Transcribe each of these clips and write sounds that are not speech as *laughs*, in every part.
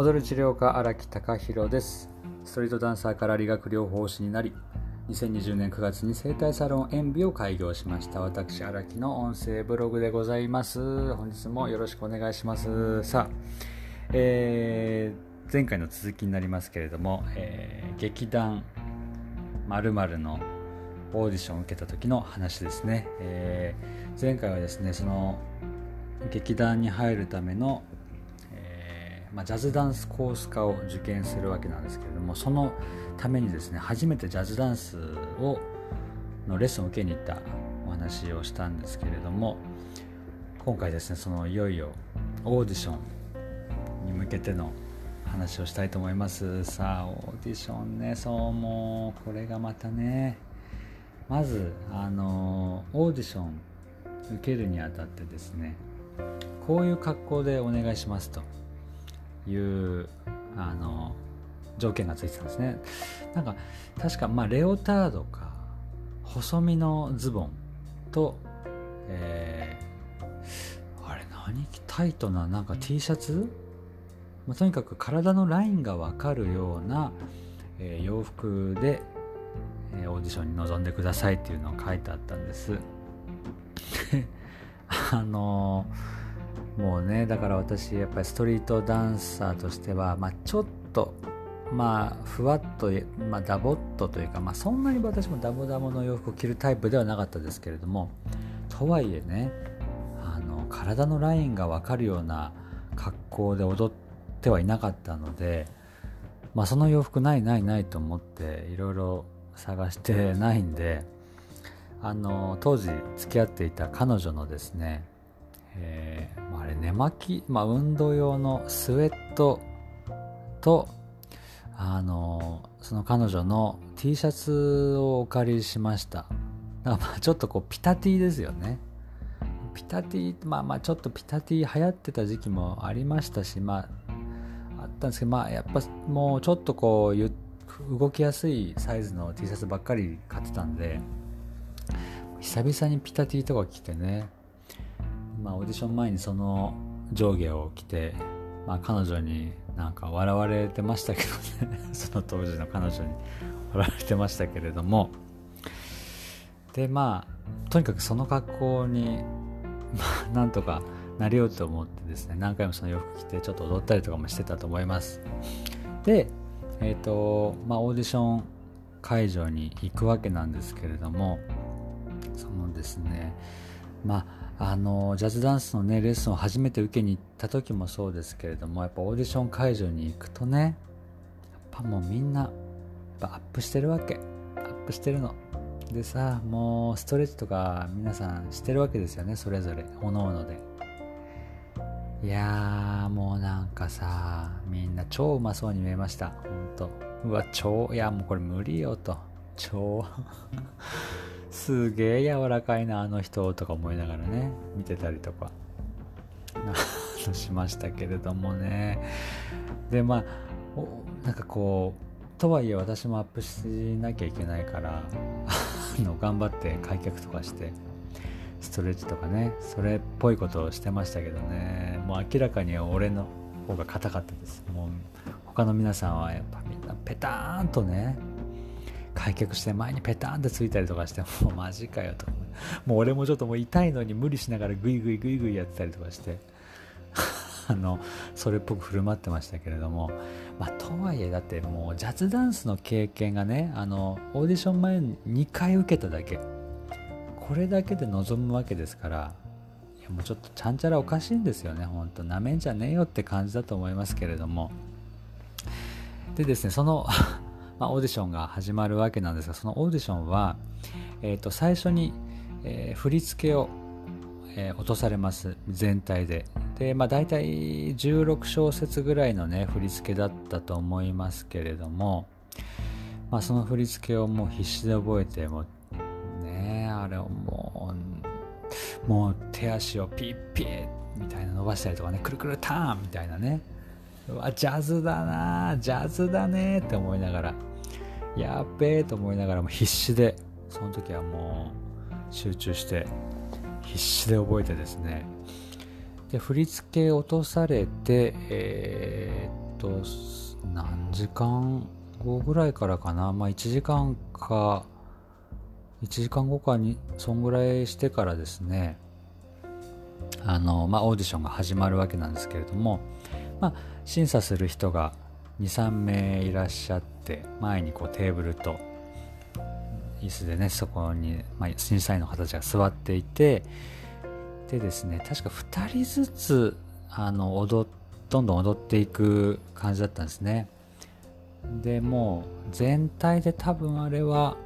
踊る治療家荒木隆弘です。ストリートダンサーから理学療法士になり2020年9月に整体サロン演美を開業しました。私荒木の音声ブログでございます。本日もよろしくお願いします。さあ、えー、前回の続きになりますけれども、えー、劇団〇〇のオーディションを受けた時の話ですね、えー、前回はですねその劇団に入るためのまあ、ジャズダンスコース科を受験するわけなんですけれどもそのためにですね初めてジャズダンスをのレッスンを受けに行ったお話をしたんですけれども今回ですねそのいよいよオーディションに向けての話をしたいと思います。さあオーディションねそうもうこれがまたね。まずあのオーディション受けるにあたってですねこういう格好でお願いしますと。いうあの条件がついてたんですね。なんか確かまあレオタードか細身のズボンと、えー、あれ何タイトななんか T シャツ、まあ、とにかく体のラインが分かるような、えー、洋服で、えー、オーディションに臨んでくださいっていうのを書いてあったんです。*laughs* あのーもうねだから私やっぱりストリートダンサーとしては、まあ、ちょっとまあふわっと、まあ、ダボっとというか、まあ、そんなに私もダボダボの洋服を着るタイプではなかったですけれどもとはいえねあの体のラインが分かるような格好で踊ってはいなかったので、まあ、その洋服ないないないと思っていろいろ探してないんであの当時付き合っていた彼女のですねえー、まあ、あれ寝巻き、まあ、運動用のスウェットとあのその彼女の T シャツをお借りしました。だからまあちょっとこうピタティですよね。ピタティまあまあちょっとピタティ流行ってた時期もありましたしまああったんですけどまあやっぱもうちょっとこう動きやすいサイズの T シャツばっかり買ってたんで久々にピタティとか着てねまあ、オーディション前にその上下を着て、まあ、彼女になんか笑われてましたけどね。*laughs* その当時の彼女に笑われてましたけれども。でまあとにかくその格好に、まあ、なんとかなりようと思ってですね何回もその洋服着てちょっと踊ったりとかもしてたと思います。でえっ、ー、とまあオーディション会場に行くわけなんですけれどもそのですねまああのジャズダンスのねレッスンを初めて受けに行った時もそうですけれどもやっぱオーディション会場に行くとねやっぱもうみんなやっぱアップしてるわけ。アップしてるの。でさもうストレッチとか皆さんしてるわけですよねそれぞれ。おのおので。いやーもうなんかさみんな超うまそうに見えました。ほんと。うわ超いやもうこれ無理よと。超。すげえ柔らかいなあの人とか思いながらね見てたりとか。しましたけれどもね。でまあなんかこうとはいえ私もアップしなきゃいけないからの頑張って開脚とかしてストレッチとかねそれっぽいことをしてましたけどね。もう明らかに俺の方が硬かったです。もう他の皆さんはやっぱみんなペターンとね開脚して前にペタンってついたりとかしてもうマジかよともう俺もちょっともう痛いのに無理しながらグイグイグイグイやってたりとかして。*laughs* あのそれっぽく振る舞ってましたけれども、まあ、とはいえだってもうジャズダンスの経験がねあのオーディション前に2回受けただけ。これだけで臨むわけですからいやもうちょっとちゃんちゃらおかしいんですよね。ほんとなめんじゃねえよって感じだと思いますけれども。でですねそのまあ、オーディションが始まるわけなんですがそのオーディションは、えー、と最初に、えー、振り付けを、えー、落とされます。全体で。で、まあ、大体16小節ぐらいのね振り付けだったと思いますけれども、まあ、その振り付けをもう必死で覚えてもうねあれをもうもう手足をピッピッみたいな伸ばしたりとかねくるくるターンみたいなね。うわジャズだなジャズだねって思いながら。やっべえと思いながらも必死でその時はもう集中して必死で覚えてですね。で振り付け落とされて、えー、っと何時間後ぐらいからかな。まあ1時間か1時間後かにそんぐらいしてからですね。あの、まあ、オーディションが始まるわけなんですけれども、まあ、審査する人が23名いらっしゃって前にこうテーブルと椅子でねそこに、まあ、審査員の方たちが座っていてでですね確か2人ずつあの踊どんどん踊っていく感じだったんですね。でもう全体で多分あれは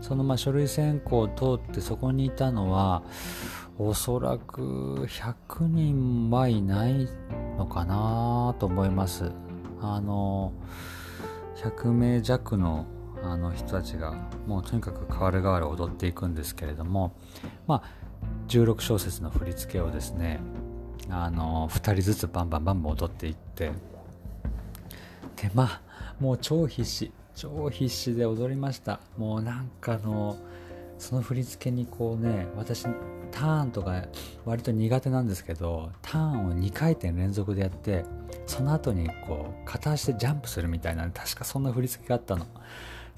そのまあ書類選考を通ってそこにいたのはおそらく100人はいないのかなと思います。あの100名弱のあの人たちがもうとにかく代わる代わる踊っていくんですけれどもまあ16小節の振り付けをですねあの2人ずつバンバンバンバン踊っていってでまあもう超必死超必死で踊りました。もうなんかのその振り付けにこうね私ターンとか割と苦手なんですけどターンを2回転連続でやってその後にこう片足でジャンプするみたいな確かそんな振り付けがあったの。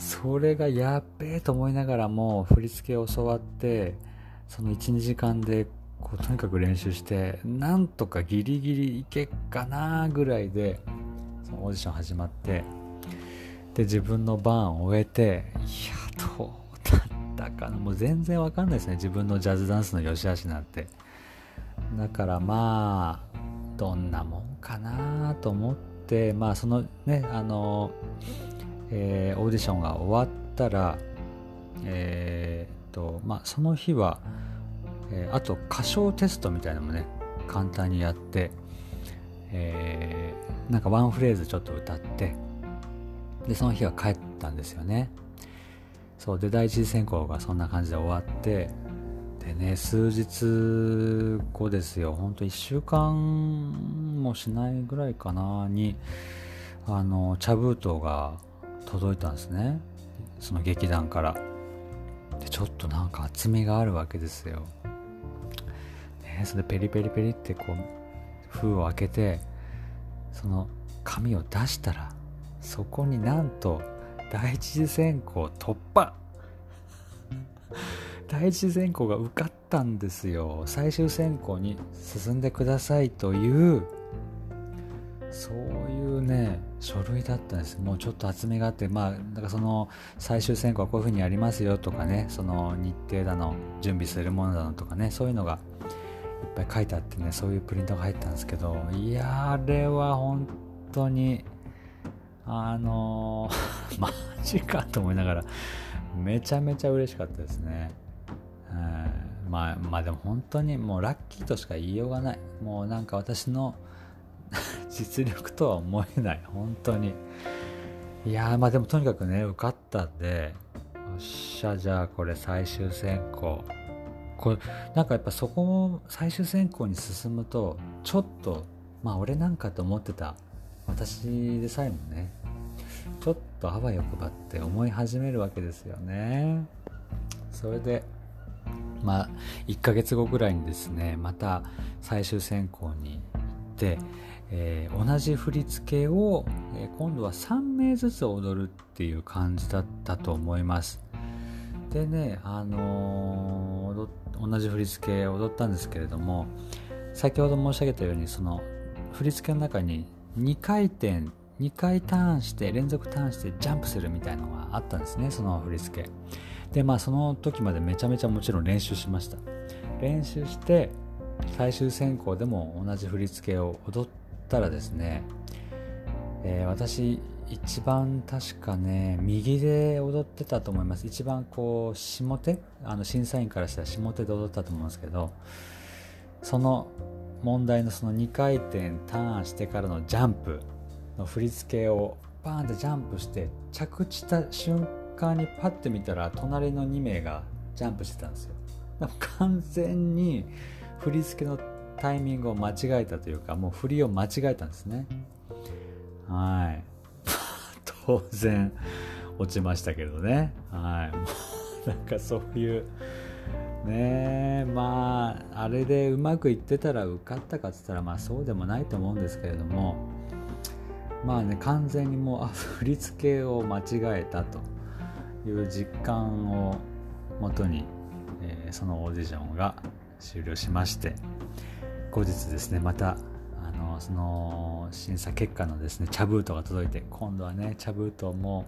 それがやっべえと思いながらも振り付けを教わってその12時間でこうとにかく練習してなんとかギリギリいけっかなぐらいでそのオーディション始まってで自分の番を終えていやどうたかな。もう全然わかんないですね。自分のジャズダンスの良し悪しなんて。だからまあどんなもんかなと思ってまあそのねあの、えー、オーディションが終わったらえー、っとまあその日はえー、あと歌唱テストみたいなのもね簡単にやって、えー、なんかワンフレーズちょっと歌ってでその日は帰ったんですよね。そうで第一次選考がそんな感じで終わってでね数日後ですよ。ほんと1週間もしないぐらいかなにあの茶封筒が届いたんですね。その劇団から。でちょっとなんか厚みがあるわけですよ。ね、それでペリペリペリってこう封を開けてその紙を出したらそこになんと第一次選考突破。第一次選考が受かったんですよ。最終選考に進んでくださいというそういうね書類だったんです。もうちょっと厚みがあってまあだからその最終選考はこういうふうにやりますよとかねその日程だの準備するものだのとかねそういうのがいっぱい書いてあってねそういうプリントが入ったんですけどいやあれは本当にあのー、*laughs* マジかと思いながらめちゃめちゃ嬉しかったですね、うん、まあまあでも本当にもうラッキーとしか言いようがない。もうなんか私の *laughs* 実力とは思えない。本当に。いやまあでもとにかくね受かったんでよっしゃじゃあこれ最終選考。これなんかやっぱそこも最終選考に進むとちょっとまあ俺なんかと思ってた私でさえもねちょっとあわよくばって思い始めるわけですよね。それでまあ1ヶ月後ぐらいにですねまた最終選考に行って、えー、同じ振り付けを、えー、今度は3名ずつ踊るっていう感じだったと思います。でね、あのー、同じ振り付け踊ったんですけれども先ほど申し上げたようにその振り付けの中に2回転2回ターンして連続ターンしてジャンプするみたいなのがあったんですねその振り付け。でまあその時までめちゃめちゃもちろん練習しました。練習して最終選考でも同じ振り付けを踊ったらですね、えー、私一番確かね右で踊ってたと思います。一番こう下手？あの審査員からしたら下手で踊ったと思うんですけどその問題のその2回転ターンしてからのジャンプの振り付けをバーンってジャンプして着地した瞬間にパッて見たら隣の2名がジャンプしてたんですよ。完全に振り付けのタイミングを間違えたというかもう振りを間違えたんですね。はい。*laughs* 当然落ちましたけどね。はい。なんかそういうねまああれでうまくいってたら受かったかっつったらまあそうでもないと思うんですけれどもまあね完全にもう *laughs* あ振り付けを間違えたという実感をもとに、えー、そのオーディションが終了しまして後日ですねまたあのその審査結果のですね茶封筒が届いて今度はね茶封筒も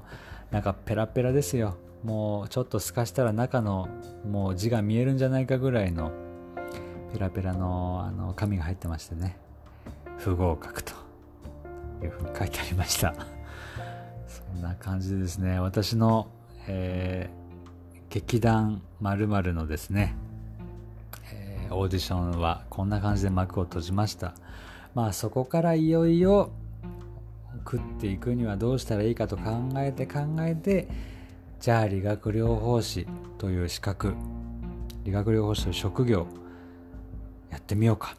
なんかペラペラですよ。もうちょっと透かしたら中のもう字が見えるんじゃないかぐらいのペラペラのあの紙が入ってましてね。不合格と。いうふうに書いてありました。*laughs* そんな感じでですね。私の、えー、劇団まるのですね、えー、オーディションはこんな感じで幕を閉じました。まあそこからいよいよ食っていくにはどうしたらいいかと考えて考えてじゃあ理学療法士という資格理学療法士という職業やってみようか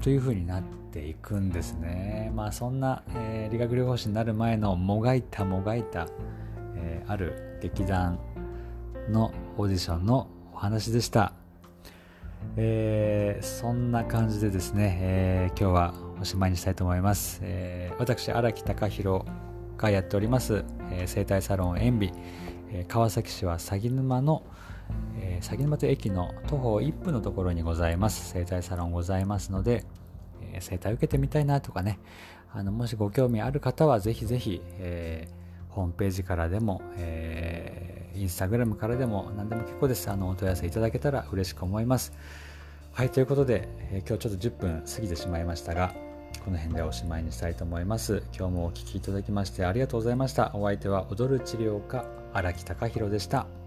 というふうになっていくんですね。まあそんな、えー、理学療法士になる前のもがいたもがいた、えー、ある劇団のオーディションのお話でした、えー、そんな感じでですね、え今日はおしまいにしたいと思います、え私荒木隆弘がやっております、え生態サロン塩ビ、え川崎市は鷺沼のえ、鷺沼という駅の徒歩1分のところにございます。整体サロンございますので、えー、整体受けてみたいなとかね。あのもしご興味ある方はぜひぜひ、えー、ホームページからでも、えー、インスタグラムからでも何でも結構です。あのお問い合わせいただけたら嬉しく思います。はいということで、えー、今日ちょっと10分過ぎてしまいましたがこの辺でおしまいにしたいと思います。今日もお聴きいただきましてありがとうございました。お相手は踊る治療家荒木隆弘でした。